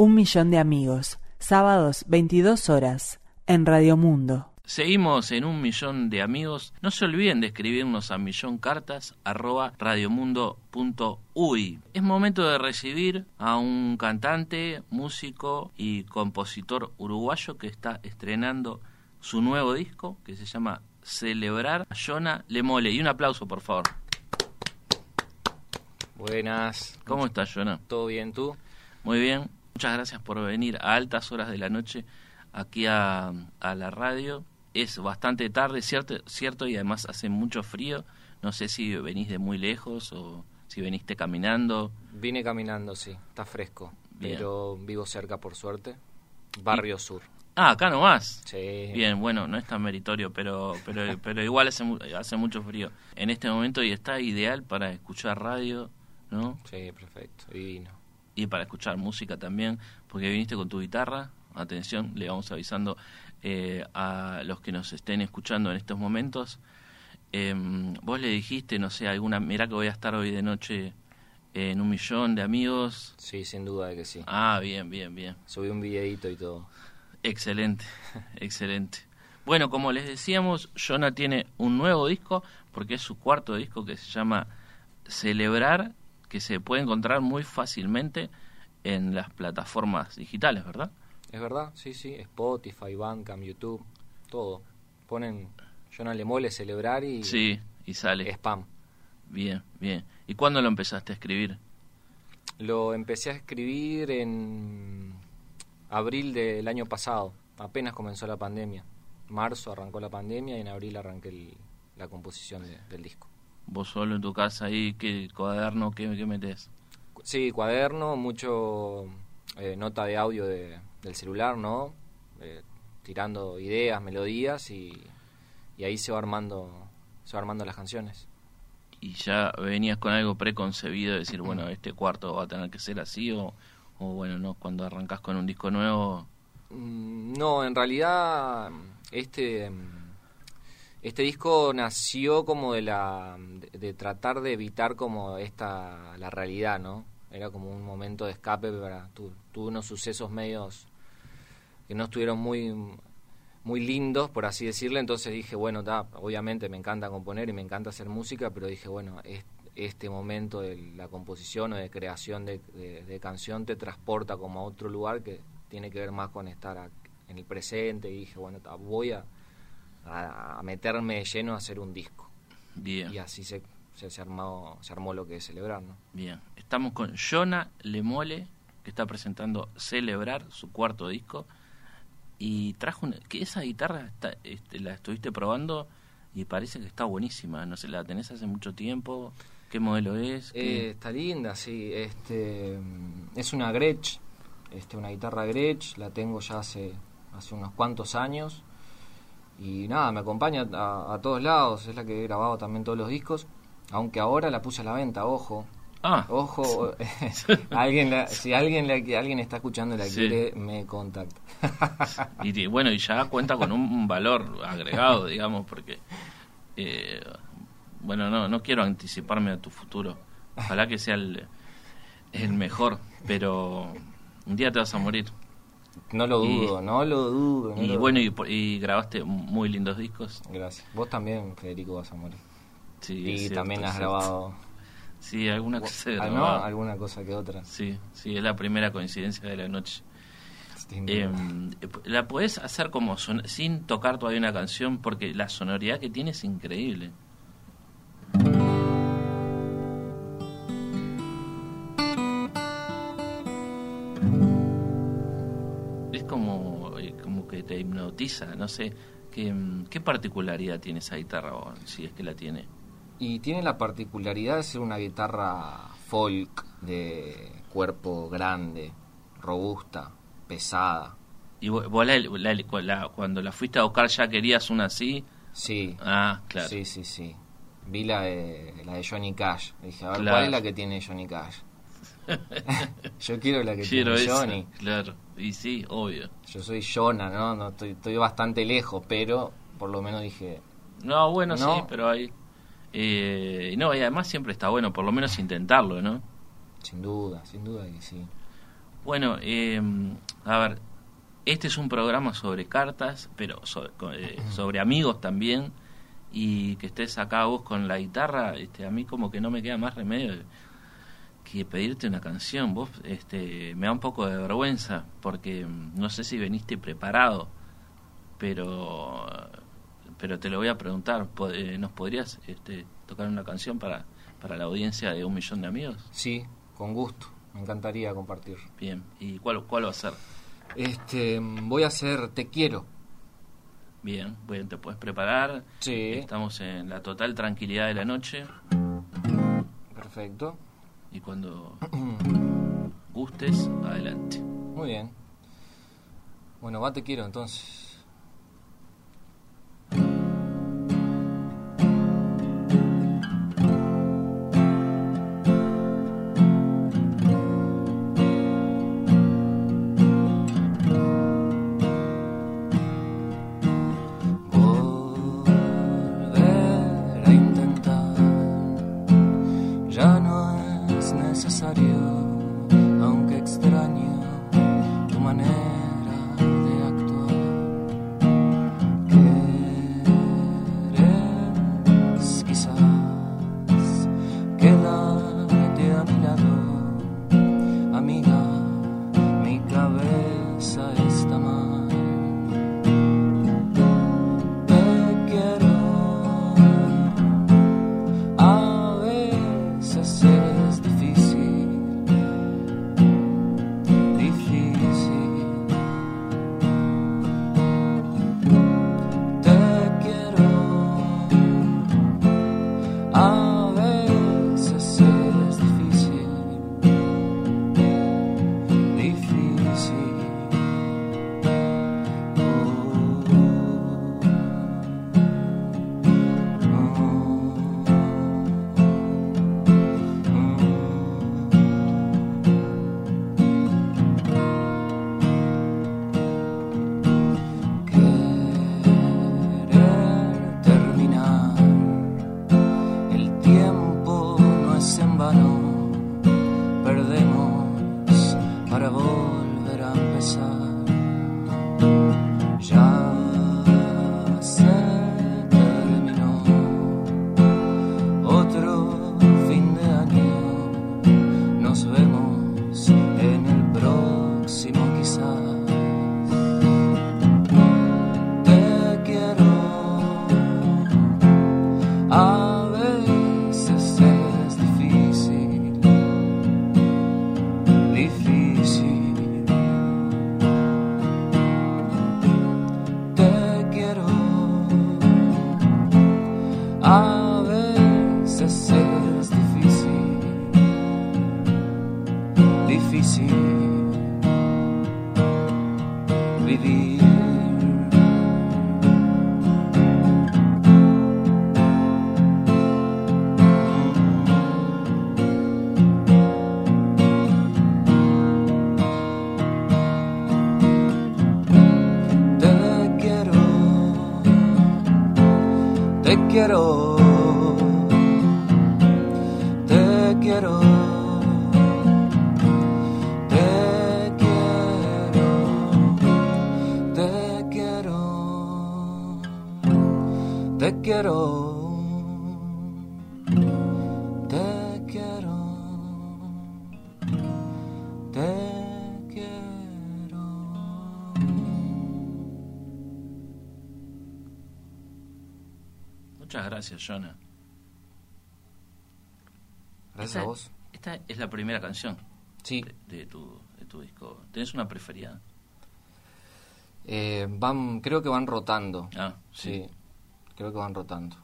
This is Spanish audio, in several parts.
Un millón de amigos, sábados 22 horas, en Radio Mundo. Seguimos en un millón de amigos. No se olviden de escribirnos a milloncartas@radiomundo.uy. Es momento de recibir a un cantante, músico y compositor uruguayo que está estrenando su nuevo disco que se llama Celebrar. Jonah Lemole. Y un aplauso, por favor. Buenas. ¿Cómo estás, Jonah? ¿Todo bien tú? Muy bien. Muchas gracias por venir a altas horas de la noche aquí a, a la radio es bastante tarde, cierto, cierto, y además hace mucho frío. No sé si venís de muy lejos o si veniste caminando. Vine caminando, sí, está fresco, pero vivo cerca por suerte. Barrio Sur. Ah, acá nomás. Sí. Bien, bueno, no es tan meritorio, pero pero pero igual hace hace mucho frío en este momento y está ideal para escuchar radio, ¿no? Sí, perfecto, divino. Y para escuchar música también, porque viniste con tu guitarra. Atención, le vamos avisando eh, a los que nos estén escuchando en estos momentos. Eh, vos le dijiste, no sé, alguna, mirá que voy a estar hoy de noche en un millón de amigos. Sí, sin duda de que sí. Ah, bien, bien, bien. Subí un videito y todo. Excelente, excelente. Bueno, como les decíamos, Jonah tiene un nuevo disco, porque es su cuarto disco que se llama Celebrar, que se puede encontrar muy fácilmente en las plataformas digitales, ¿verdad? Es verdad, sí, sí. Spotify, Bandcamp, YouTube, todo. Ponen Jonah Le Mole celebrar y. Sí, y sale. Spam. Bien, bien. ¿Y cuándo lo empezaste a escribir? Lo empecé a escribir en abril del año pasado. Apenas comenzó la pandemia. Marzo arrancó la pandemia y en abril arranqué la composición del disco. ¿Vos solo en tu casa ahí? ¿Qué cuaderno? ¿Qué, qué metes? Sí, cuaderno, mucho eh, nota de audio de, del celular, ¿no? Eh, tirando ideas, melodías y, y, ahí se va armando se va armando las canciones. ¿Y ya venías con algo preconcebido de decir, bueno, este cuarto va a tener que ser así o, o bueno, no, cuando arrancas con un disco nuevo? Mm, no, en realidad este este disco nació como de la de, tratar de evitar como esta la realidad, ¿no? Era como un momento de escape para tuve unos sucesos medios que no estuvieron muy muy lindos, por así decirlo, entonces dije, bueno, obviamente me encanta componer y me encanta hacer música, pero dije, bueno, este momento de la composición o de creación de, canción te transporta como a otro lugar que tiene que ver más con estar en el presente y dije, bueno, voy a, a, meterme lleno a hacer un disco. Bien. Y así se, se, armó, se armó lo que es celebrar, ¿no? Bien, estamos con Jonah Lemole, que está presentando Celebrar, su cuarto disco. Y trajo una, que esa guitarra está, este, la estuviste probando y parece que está buenísima. No sé la tenés hace mucho tiempo qué modelo es eh, está linda sí. Este es una Gretsch este una guitarra Gretsch. La tengo ya hace hace unos cuantos años y nada me acompaña a, a todos lados es la que he grabado también todos los discos aunque ahora la puse a la venta ojo Ah. Ojo, alguien si alguien la, alguien está escuchando la quiere, me contacta. y bueno, y ya cuenta con un, valor agregado, digamos, porque eh, bueno, no no quiero anticiparme a tu futuro. Ojalá que sea el, el mejor, pero un día te vas a morir. No lo dudo, no lo dudo. y bueno, Y, y, grabaste muy lindos discos. Gracias. Vos también, Federico, morir. Sí, y también has grabado Sí, alguna cosa, ah, ¿no? alguna cosa que otra. Sí, sí, es la primera coincidencia de la noche. Eh, la puedes hacer como sin tocar todavía una canción porque la sonoridad que tiene es increíble. Te hipnotiza, no sé. ¿Qué, qué particularidad tiene esa guitarra, si es que la tiene? Y tiene la particularidad de ser una guitarra folk de cuerpo grande, robusta, pesada. ¿Y vos cuando la fuiste a buscar ya querías una así? Sí. Ah, claro. Sí, sí, sí. Vi la de, la de Johnny Cash. Dije, a ver, ¿cuál es la que tiene Johnny Cash? Yo quiero la que tiene Johnny. Claro, y sí, obvio. Yo soy Jonah, ¿no? no estoy, estoy bastante lejos, pero por lo menos dije... No, bueno, sí, pero hay... Eh, no, y además siempre está bueno, por lo menos intentarlo, ¿no? Sin duda, sin duda que sí. Bueno, eh, a ver, este es un programa sobre cartas, pero sobre, eh, sobre, amigos también. Y que estés acá vos con la guitarra, este, a mí como que no me queda más remedio que pedirte una canción. Vos este, me da un poco de vergüenza porque mm, no sé si veniste preparado, pero pero te lo voy a preguntar. Eh, ¿Nos podrías este, tocar una canción para, para la audiencia de un millón de amigos? Sí, con gusto. Me encantaría compartir. Bien. ¿Y cuál, cuál va a ser? Este, voy a hacer Te quiero. Bien, bien, te puedes preparar. Sí. Estamos en la total tranquilidad de la noche. Perfecto. Y cuando gustes, adelante. Muy bien. Bueno, va Te quiero entonces. quiero, te quiero. te quiero, te quiero. Te quiero. Gracias, Jonah. Gracias a vos. Esta es la primera canción sí. de, tu, de tu disco. ¿Tienes una preferida? Eh, van, creo que van rotando. Ah, sí. creo que van rotando.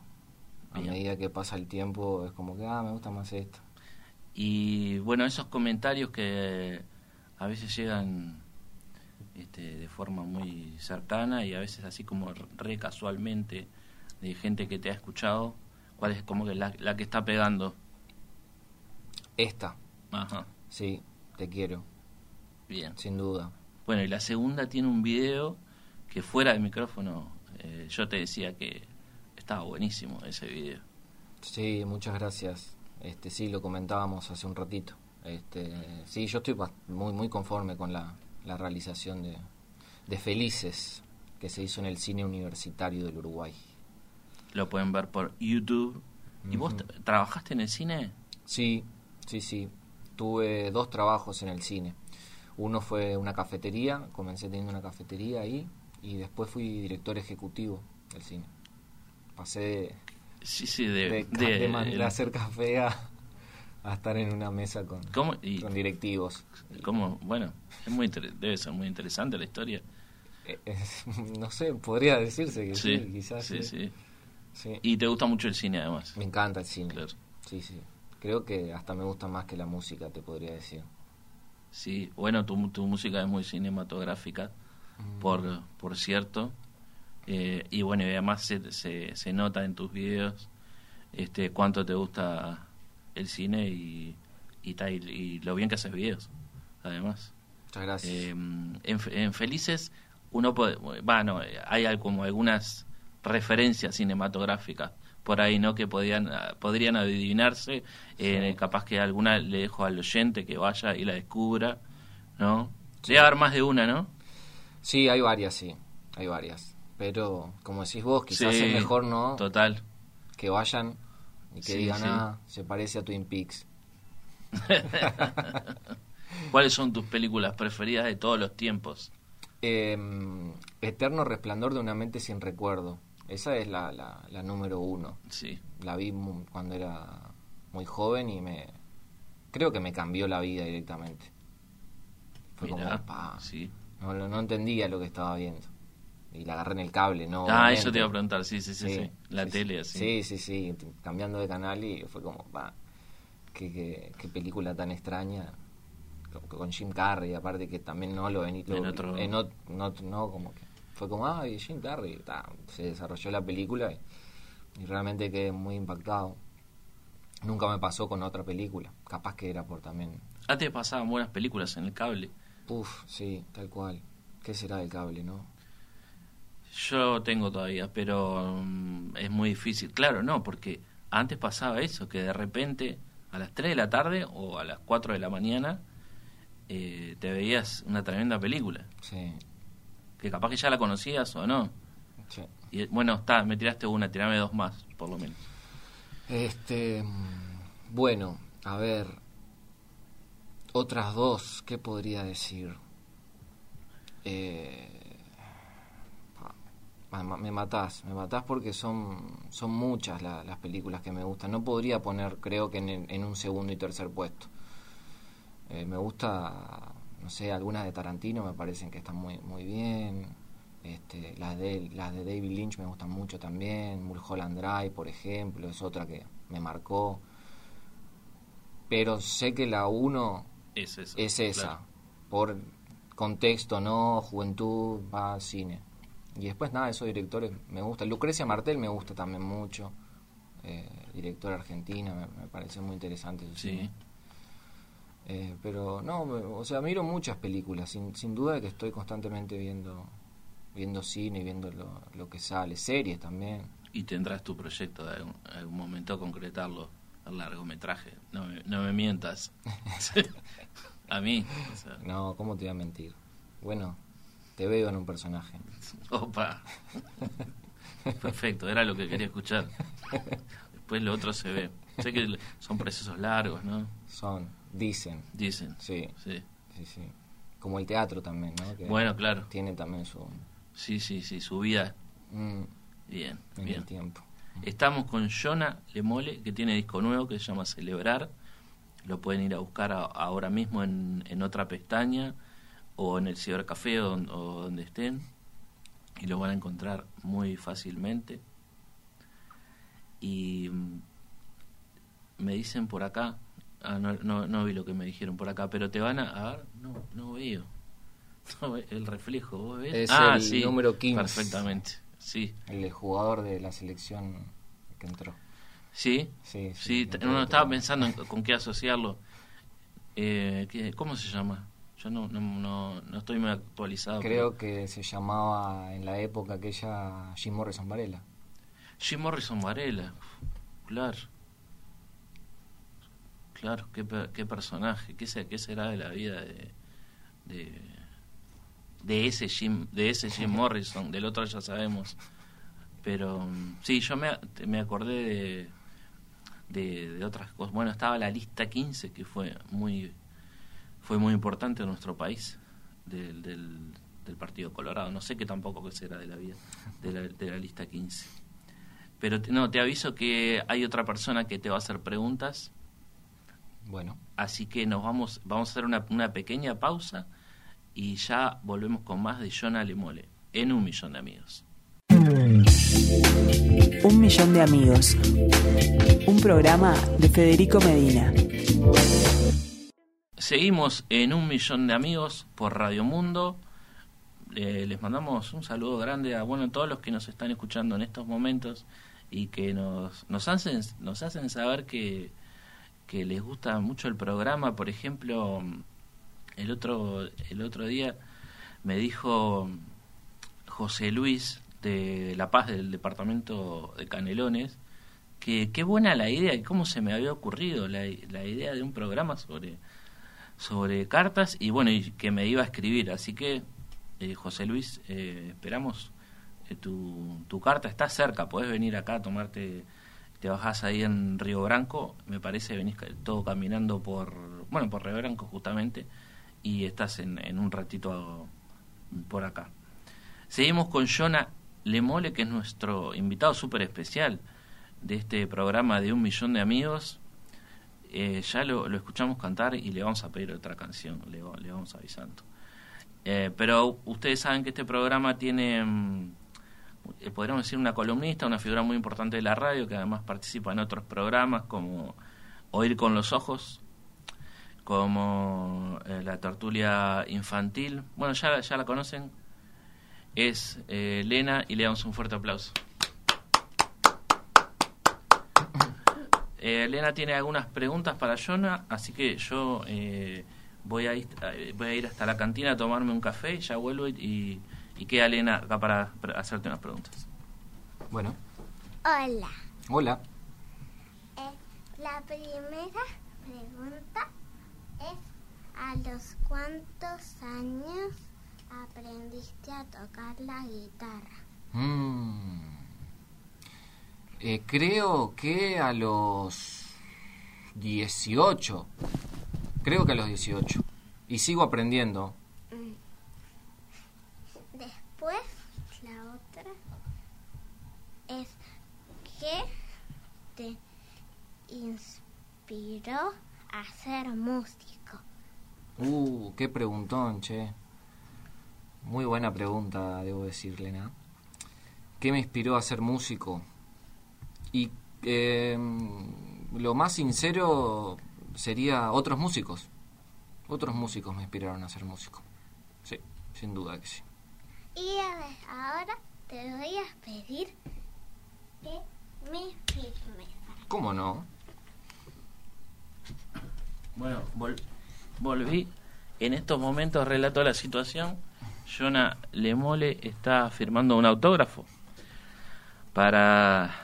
A medida que pasa el tiempo es como que, ah, me gusta más esta. Y bueno, esos comentarios que a veces llegan este, de forma muy cercana y a veces así como re casualmente de gente que te ha escuchado, ¿cuál es como que la, la que está pegando? Esta. Ajá. Sí, te quiero. Bien. Sin duda. Bueno, y la segunda tiene un video que fuera del micrófono eh, yo te decía que estaba buenísimo ese video. Sí, muchas gracias. Este sí lo comentábamos hace un ratito. Este, sí, yo estoy muy, muy conforme con la, la realización de, de Felices, que se hizo en el cine universitario del Uruguay. Lo pueden ver por YouTube. ¿Y vos trabajaste en el cine? Sí, sí, sí. Tuve dos trabajos en el cine. Uno fue una cafetería, comencé teniendo una cafetería ahí, y después fui director ejecutivo del cine. Pasé de, Sí, sí, de... de, hacer café a, a estar en una mesa con, con directivos. ¿cómo? Bueno, es muy debe ser muy interesante la historia. Eh, no sé, podría decirse que sí, quizás. sí, sí. Sí. Y te gusta mucho el cine, además. Me encanta el cine. Claro. Sí, sí. Creo que hasta me gusta más que la música, te podría decir. Sí, bueno, tu, tu música es muy cinematográfica, Mm. por, por cierto. Eh, y bueno, y además se, se, se nota en tus videos este, cuánto te gusta el cine y, y, ta- y, lo bien que haces videos, además. Muchas gracias. Eh, en, en Felices, uno puede. Bueno, hay como algunas referencias cinematográficas por ahí, ¿no? Que podían, ah, podrían adivinarse. Eh, capaz que alguna le dejo al oyente que vaya y la descubra, ¿no? Debe haber más de una, ¿no? Sí, hay varias, sí. Hay varias. Pero, como decís vos, quizás Sí, es mejor, ¿no? Total. Que vayan y que Sí, digan, sí. ah, se parece a Twin Peaks. ¿Cuáles son tus películas preferidas de todos los tiempos? Eh, Eterno resplandor de una mente sin recuerdo. Esa es la, la, la número uno. Sí. La vi cuando era muy joven y me... Creo que me cambió la vida directamente. Fue Mirá, como, pa, sí. no, no, no entendía lo que estaba viendo. Y la agarré en el cable, ¿no? Ah, obviamente. eso te iba a preguntar, sí, sí, sí, sí. La sí, tele, sí. así. Sí, sí, sí, cambiando de canal y fue como, va, qué, qué, qué película tan extraña. Con- Jim Carrey, aparte que también no lo vení, lo- En otro- en ot- no, no, como que fue como, ay, Jim Carrey, ta, se desarrolló la película y, y realmente quedé muy impactado. Nunca me pasó con otra película, capaz que era por también, Antes pasaban buenas películas en el cable. Uf, sí, tal cual. ¿Qué será del cable, no? Yo tengo todavía, pero mm, es muy difícil. Claro, no, porque antes pasaba eso, que de repente a las 3 de la tarde o a las 4 de la mañana eh, te veías una tremenda película, Sí, que capaz que ya la conocías o no. sí. Y bueno, está, me tiraste una, tirame dos más, por lo menos. Este, bueno, a ver, otras dos, ¿qué podría decir? Eh, ma- me matás, me matás porque son, son muchas la- las películas que me gustan. No podría poner, creo que en, en un segundo y tercer puesto. Eh, me gusta, no sé, algunas de Tarantino me parecen que están muy, muy bien. Las de las de David Lynch me gustan mucho también. Mulholland Drive, por ejemplo, es otra que me marcó. Pero sé que la uno Es eso. es esa. claro. Por contexto, ¿no? Juventud, va cine. Y después, nada, esos directores me gustan. Lucrecia Martel me gusta también mucho. Eh, directora argentina, me, me parece muy interesante su Sí. cine. Eh, pero no, o sea, miro muchas películas, sin, sin duda que estoy constantemente viendo viendo cine y viendo lo, lo que sale, series también. Y tendrás tu proyecto de algún, algún momento concretarlo, el largometraje. No me, no me mientas. a mí. o sea, No, ¿cómo te voy a mentir? Bueno, te veo en un personaje. Opa. Perfecto, era lo que quería escuchar. Después lo otro se ve. Sé que son procesos largos, ¿no? Son, dicen, Dicen. sí, Sí. sí, sí. Como el teatro también, ¿no? Que Bueno, claro. Tiene también su... Sí, sí, sí, su vida. mm, Bien, en bien. el tiempo. Estamos con Jonah Lemole, que tiene disco nuevo que se llama Celebrar. Lo pueden ir a buscar a- ahora mismo en, en otra pestaña o en el cibercafé o, o donde estén. Y lo van a encontrar muy fácilmente. Y mm, me dicen por acá, ah, no, no, no vi lo que me dijeron por acá, pero te van a... A ver, no, no veo. No el reflejo, ¿vos ves? Es ah, el sí, número 15. Perfectamente, sí. El jugador de la selección que entró. Sí, Sí, sí, de estaba pensando en con qué asociarlo. Eh, ¿qué- ¿Cómo se llama? Yo no, no, no, no estoy muy actualizado. Creo que se llamaba en la época aquella Jim Morrison Varela. Jim Morrison Varela, claro. Claro, qué, qué personaje, qué, qué será de la vida de, de, de ese Jim, de ese Jim Morrison, del otro ya sabemos. Pero sí, yo me, me acordé de, de, otras cosas. Bueno, estaba la lista 15, que fue muy, fue muy importante en nuestro país, del, del, del Partido Colorado. No sé qué tampoco qué será de la vida de la, de la lista 15. Pero no, te aviso que hay otra persona que te va a hacer preguntas. Bueno. Así que nos vamos, vamos a hacer una, una pequeña pausa y ya volvemos con más de Jonah Lemole en un millón de amigos. Un millón de amigos. Un programa de Federico Medina. Seguimos en un millón de amigos por Radio Mundo. Eh, les mandamos un saludo grande a bueno todos los que nos están escuchando en estos momentos y que nos, nos hacen nos hacen saber que, que les gusta mucho el programa. Por ejemplo, el otro el otro día me dijo José Luis de La Paz del departamento de Canelones que qué buena la idea y cómo se me había ocurrido la, la idea de un programa sobre sobre cartas y bueno, y que me iba a escribir. Así que, eh, José Luis, eh, esperamos eh, tu, tu carta. Está cerca, podés venir acá a tomarte, te bajás ahí en Río Branco, me parece, venís todo caminando por, bueno, por Río Branco justamente, y estás en, un ratito por acá. Seguimos con Jonah Lemole, que es nuestro invitado súper especial de este programa de un millón de amigos eh, ya lo, lo, escuchamos cantar y le vamos a pedir otra canción, le, le vamos avisando. Eh, pero ustedes saben que este programa tiene, mm, eh, podríamos decir, una columnista, una figura muy importante de la radio, que además participa en otros programas como Oír con los Ojos, como eh, la tertulia infantil. Bueno, ya, ya la conocen. Es eh, Lena y le damos un fuerte aplauso. Eh, Elena tiene algunas preguntas para Jonah, así que yo eh, voy, a ir, voy a ir hasta la cantina a tomarme un café y ya vuelvo y, y queda Elena acá para hacerte unas preguntas. Bueno. Hola. Hola. Eh, la primera pregunta ¿a los cuántos años aprendiste a tocar la guitarra? Mm. Eh, creo que a los 18. Creo que a los 18. Y sigo aprendiendo. Después, la otra es ¿qué te inspiró a ser músico? Uh, qué preguntón, che. Muy buena pregunta, debo decirle, ¿no? ¿Qué me inspiró a ser músico? Y eh, lo más sincero sería otros músicos. Otros músicos me inspiraron a ser músico. Sí, sin duda que sí. Y a ver, ahora te voy a pedir que me firmes. ¿Cómo no? Bueno, vol volví. En estos momentos relato la situación. Jonah Lemole está firmando un autógrafo para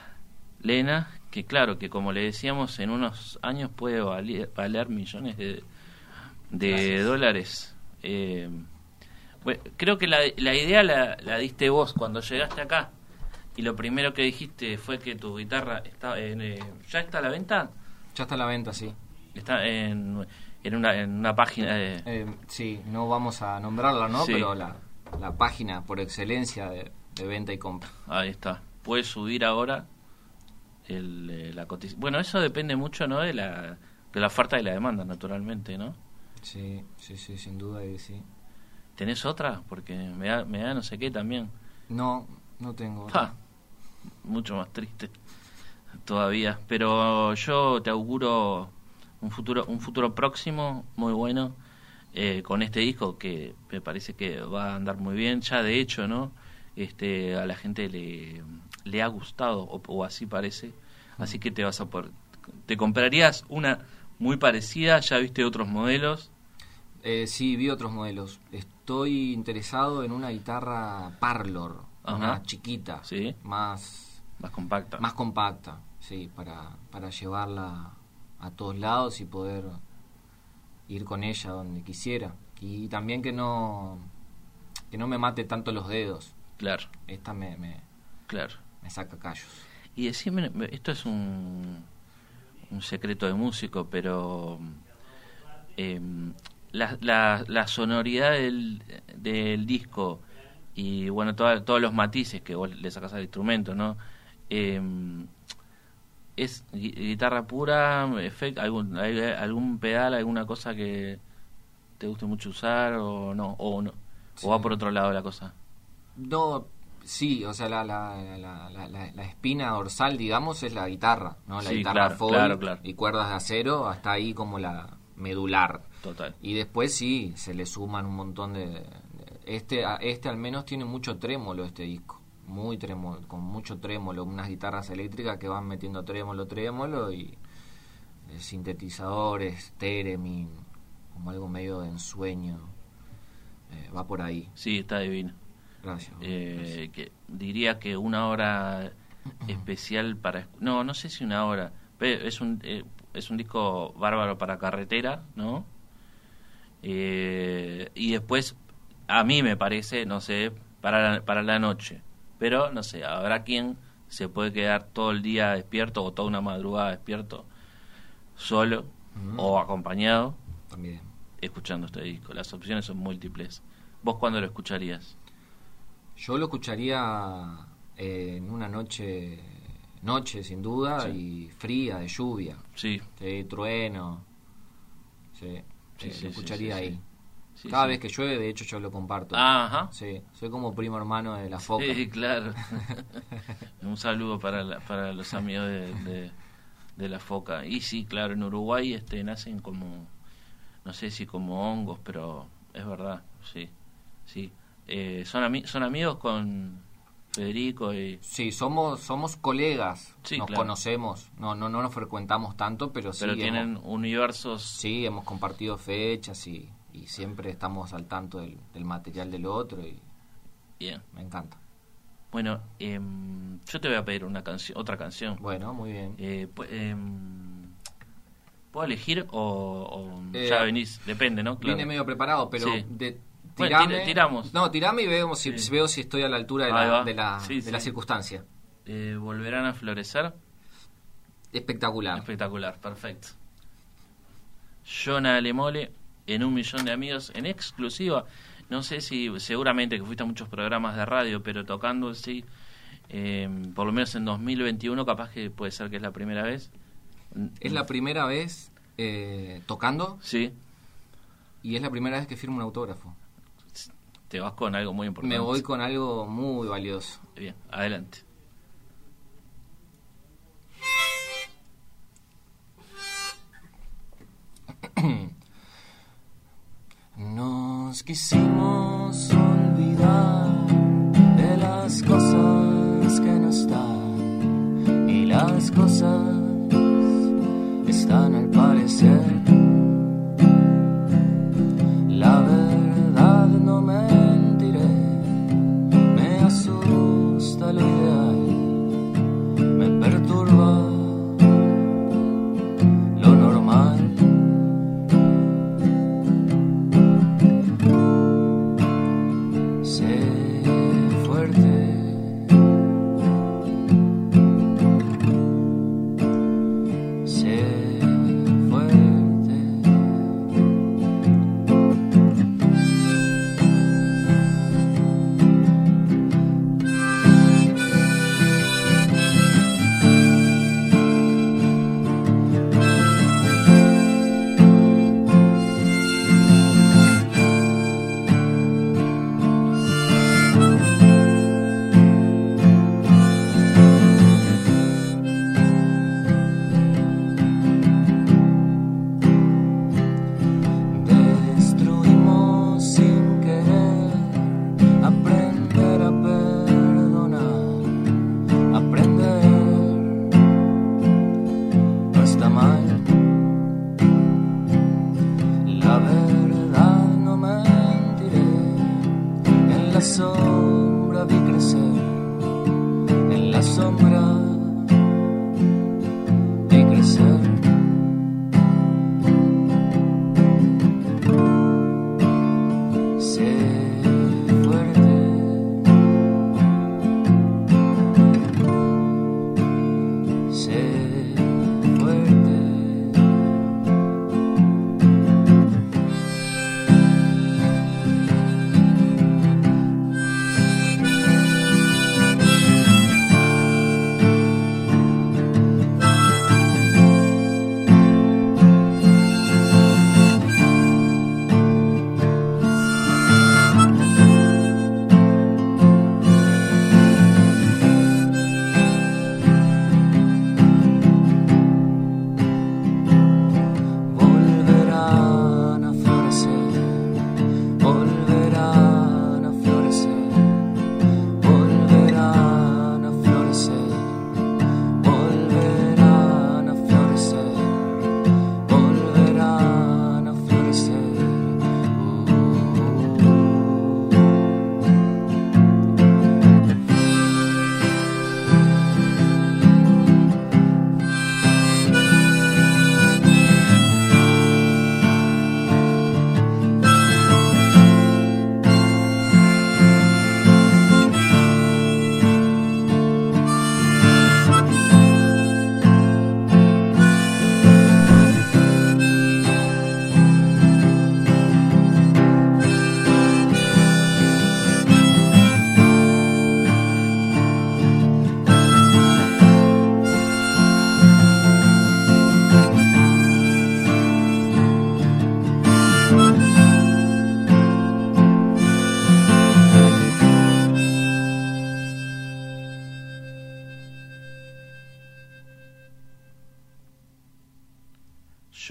Lena, que claro, que como le decíamos, en unos años puede valer, valer millones de, de dólares. Eh, bueno, creo que la, la idea la, la, diste vos cuando llegaste acá y lo primero que dijiste fue que tu guitarra está en, eh, ya está a la venta. Ya está a la venta, sí. Está en, en, una, en una página de... Eh, sí, no vamos a nombrarla, ¿no? Sí. Pero la, la página por excelencia de, de venta y compra. Ahí está. Puedes subir ahora el, eh, la cotización. Bueno, eso depende mucho, ¿no? De la, de la oferta y la demanda, naturalmente, ¿no? Sí, sí, sí, sin duda que sí. ¿Tenés otra? Porque me da, me da no sé qué también. No, no tengo. Ja, mucho más triste todavía. Pero yo te auguro un futuro, un futuro próximo muy bueno eh, con este disco que me parece que va a andar muy bien. Ya de hecho, ¿no? Este, a la gente le, le ha gustado o, o así parece. Así que te vas a por, te comprarías una muy parecida. Ya viste otros modelos. Eh, sí, vi otros modelos. Estoy interesado en una guitarra Parlor, Ajá. una chiquita, Sí. más Más compacta. más compacta, sí, para, para llevarla a todos lados y poder ir con ella donde quisiera. Y también que no, que no me mate tanto los dedos. Claro, Esta me, me, claro. me saca callos. Y decime, esto es un, un secreto de músico, pero eh, la, la, la sonoridad del, del disco y bueno, toda- todos los matices que vos le sacas al instrumento, ¿no? Eh, ¿Es gui- guitarra pura? efect- algún, hay algún pedal, alguna cosa que te guste mucho usar o no? ¿O, no? Sí. ¿O va por otro lado la cosa? No, sí, o sea, la, la, la, la, la- la espina dorsal, digamos, es la guitarra, ¿no? La Sí, guitarra claro, folk claro, claro. y cuerdas de acero, hasta ahí como la medular. Total. Y después sí, se le suman un montón de... de- Este, a- este al menos tiene mucho trémolo este disco, muy trémolo, con mucho trémolo, unas guitarras eléctricas que van metiendo trémolo, trémolo y eh, sintetizadores, theremin, como algo medio de ensueño. Eh, va por ahí. Sí, está divino. Gracias. Eh, que diría que una hora especial para no no sé si una hora pero es un eh, es un disco bárbaro para carretera no Eh, y después a mí me parece no sé para la, para la noche pero no sé habrá quien se puede quedar todo el día despierto o toda una madrugada despierto solo Ujú. o acompañado También. escuchando este disco las opciones son múltiples vos cuándo lo escucharías Yo lo escucharía eh, en una noche, noche sin duda, Sí. y fría, de lluvia, sí sí, trueno. Sí, Sí, eh, lo escucharía ahí. Sí. Cada sí. vez que llueve, de hecho, yo lo comparto. Ajá. Sí, soy como primo hermano de la foca. Sí, claro. Un saludo para, la- para los amigos de, de, de la foca. Y sí, claro, en Uruguay este, nacen como, no sé si como hongos, pero es verdad, sí. sí. Eh, son, ami- son amigos con Federico y... Sí, somos somos colegas, Sí, nos claro. conocemos, no no no nos frecuentamos tanto, pero sí Pero tienen hemos, universos... sí hemos compartido fechas y, y siempre estamos al tanto del, del material del otro y Bien. me encanta. Bueno, em, yo te voy a pedir una canción, otra canción. Bueno, muy bien. Eh, em, ¿Puedo elegir o, o Eh, ya venís? Depende, ¿no? Claro. Vine medio preparado, pero Sí. de, tirame- tira- tiramos. No, tirame y veo si, Sí. veo si estoy a la altura de la, de la, Sí, de la circunstancia. Eh, ¿Volverán a florecer? Espectacular. Espectacular, perfecto. Jonah Lemole en un millón de amigos en exclusiva. No sé si, seguramente que fuiste a muchos programas de radio, pero tocando así, eh, por lo menos en 2021, capaz que puede ser que es la primera vez. Es la primera vez eh, tocando Sí, y es la primera vez que firmo un autógrafo. te vas con algo muy importante. Me voy con algo muy valioso. Bien, adelante. Nos quisimos olvidar de las cosas que no están y las cosas están al parecer. Sé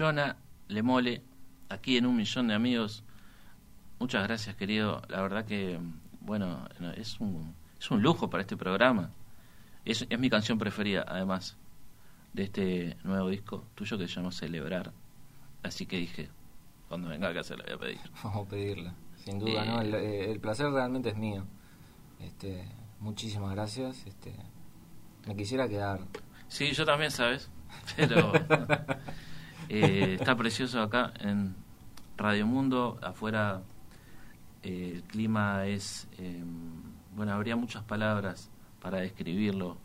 Jonah Lemole, aquí en un millón de amigos. Muchas gracias, querido. La verdad que, bueno, es un, es un lujo para este programa. Es, es mi canción preferida, además, de este nuevo disco tuyo que se llama Celebrar. Así que dije, cuando venga acá se la voy a pedir. Vamos a pedirla, sin duda, ¿no? El, Eh, el placer realmente es mío. Este, muchísimas gracias. Este, me quisiera quedar. Sí, yo también, ¿sabes? Pero eh, está precioso acá en Radio Mundo. Afuera eh, el clima es... eh, bueno, habría muchas palabras para describirlo.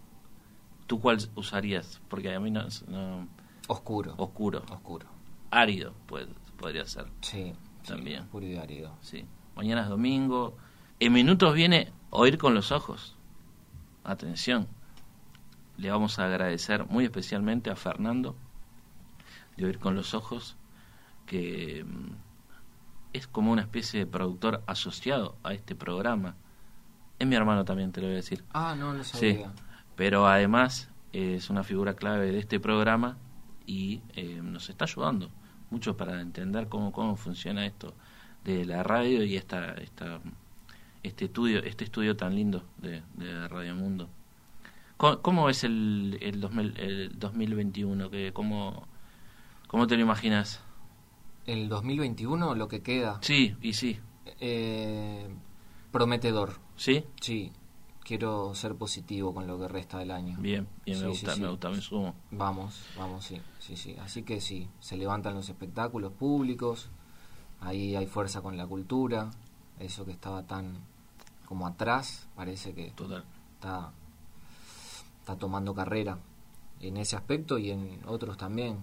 ¿Tú cuál usarías? Porque a mí no... no Oscuro. oscuro. Oscuro. Árido pues, podría ser. Sí, sí, También. Oscuro y árido. Sí. Mañana es domingo. En minutos viene oír con los ojos. Atención. Le vamos a agradecer muy especialmente a Fernando de oír con los ojos, que mm, es como una especie de productor asociado a este programa. Es mi hermano también, te lo voy a decir. Ah, no Sí, sabía. pero además es una figura clave de este programa y eh, nos está ayudando mucho para entender cómo, cómo funciona esto de la radio y esta, esta este estudio este estudio tan lindo de, de Radio Mundo. ¿Cómo, cómo es el, el, 2000 el 2021? Que, cómo, ¿Cómo te lo imaginas? El 2021, lo que queda, Sí, y sí. eh, prometedor. ¿Sí? Sí, quiero ser positivo con lo que resta del año. Bien, bien, me Sí, gusta, sí, me gusta, me sumo. Vamos, vamos, sí, sí, sí. Así que sí, se levantan los espectáculos públicos, ahí hay fuerza con la cultura, eso que estaba tan como atrás, parece que Total. está, está tomando carrera en ese aspecto y en otros también.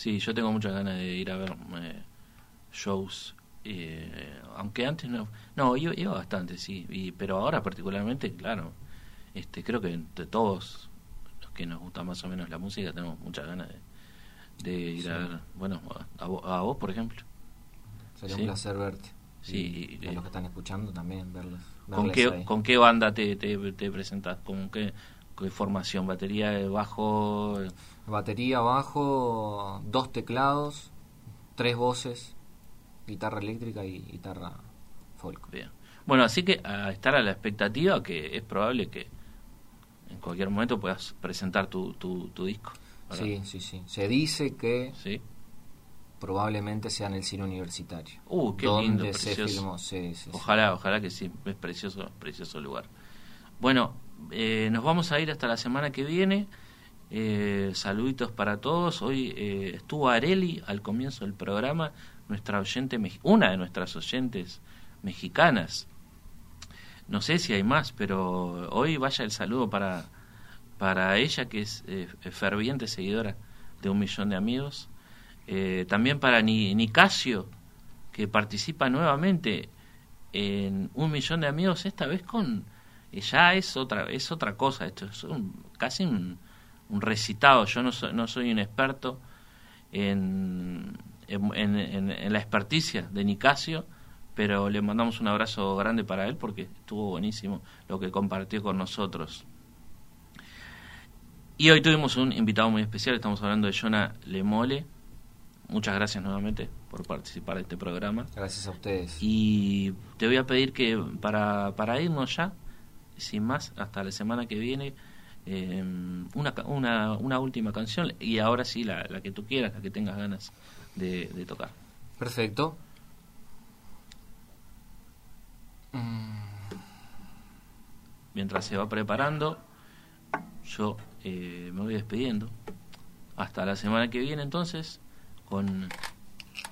Sí, yo tengo muchas ganas de ir a ver eh, shows. eh, aunque antes no. No, iba, iba bastante, sí. Y, pero ahora, particularmente, claro. este Creo que entre todos los que nos gusta más o menos la música, tenemos muchas ganas de, de ir Sí. a ver. Bueno, a, vo- a vos, por ejemplo. Sería Sí. un placer verte. Sí, Y a los que están escuchando también, verlos. ¿Con qué, ahí. ¿Con qué banda te, te, te presentas? ¿Con qué, qué formación? ¿Batería, bajo? Batería, bajo, dos teclados, tres voces, guitarra eléctrica y guitarra folk. Bien. Bueno, así que a estar a la expectativa que es probable que en cualquier momento puedas presentar tu, tu, tu disco. ¿verdad? Sí, sí, sí. Se dice que Sí. probablemente sea en el cine universitario. Uh, qué donde lindo, se precioso. filmó. Sí, sí, sí. Ojalá, ojalá que sí. Es precioso, precioso lugar. Bueno, eh, nos vamos a ir hasta la semana que viene. Eh, saluditos para todos. Hoy eh, estuvo Areli al comienzo del programa, nuestra oyente, una de nuestras oyentes mexicanas. No sé si hay más, pero hoy vaya el saludo para, para ella, que es eh, ferviente seguidora de un millón de amigos. Eh, también para Ni- Nicasio, que participa nuevamente en un millón de amigos, esta vez con. Ya es otra, es otra cosa, esto es un- casi un, un recitado. Yo no soy, no soy un experto en, en, en- en- en la experticia de Nicasio, pero le mandamos un abrazo grande para él porque estuvo buenísimo lo que compartió con nosotros. Y hoy tuvimos un invitado muy especial, estamos hablando de Jonah Lemole. Muchas gracias nuevamente por participar de este programa. Gracias a ustedes. Y te voy a pedir que para, para irnos ya, sin más, hasta la semana que viene, eh, una, una, una última canción y ahora sí la, la que tú quieras, la que tengas ganas de, de tocar. Perfecto. Mm, Mientras se va preparando, yo eh, me voy despidiendo. Hasta la semana que viene entonces, con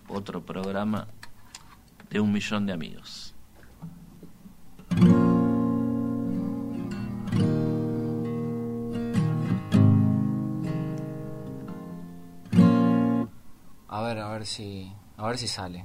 otro programa de un millón de amigos. A ver, si, a ver si sale.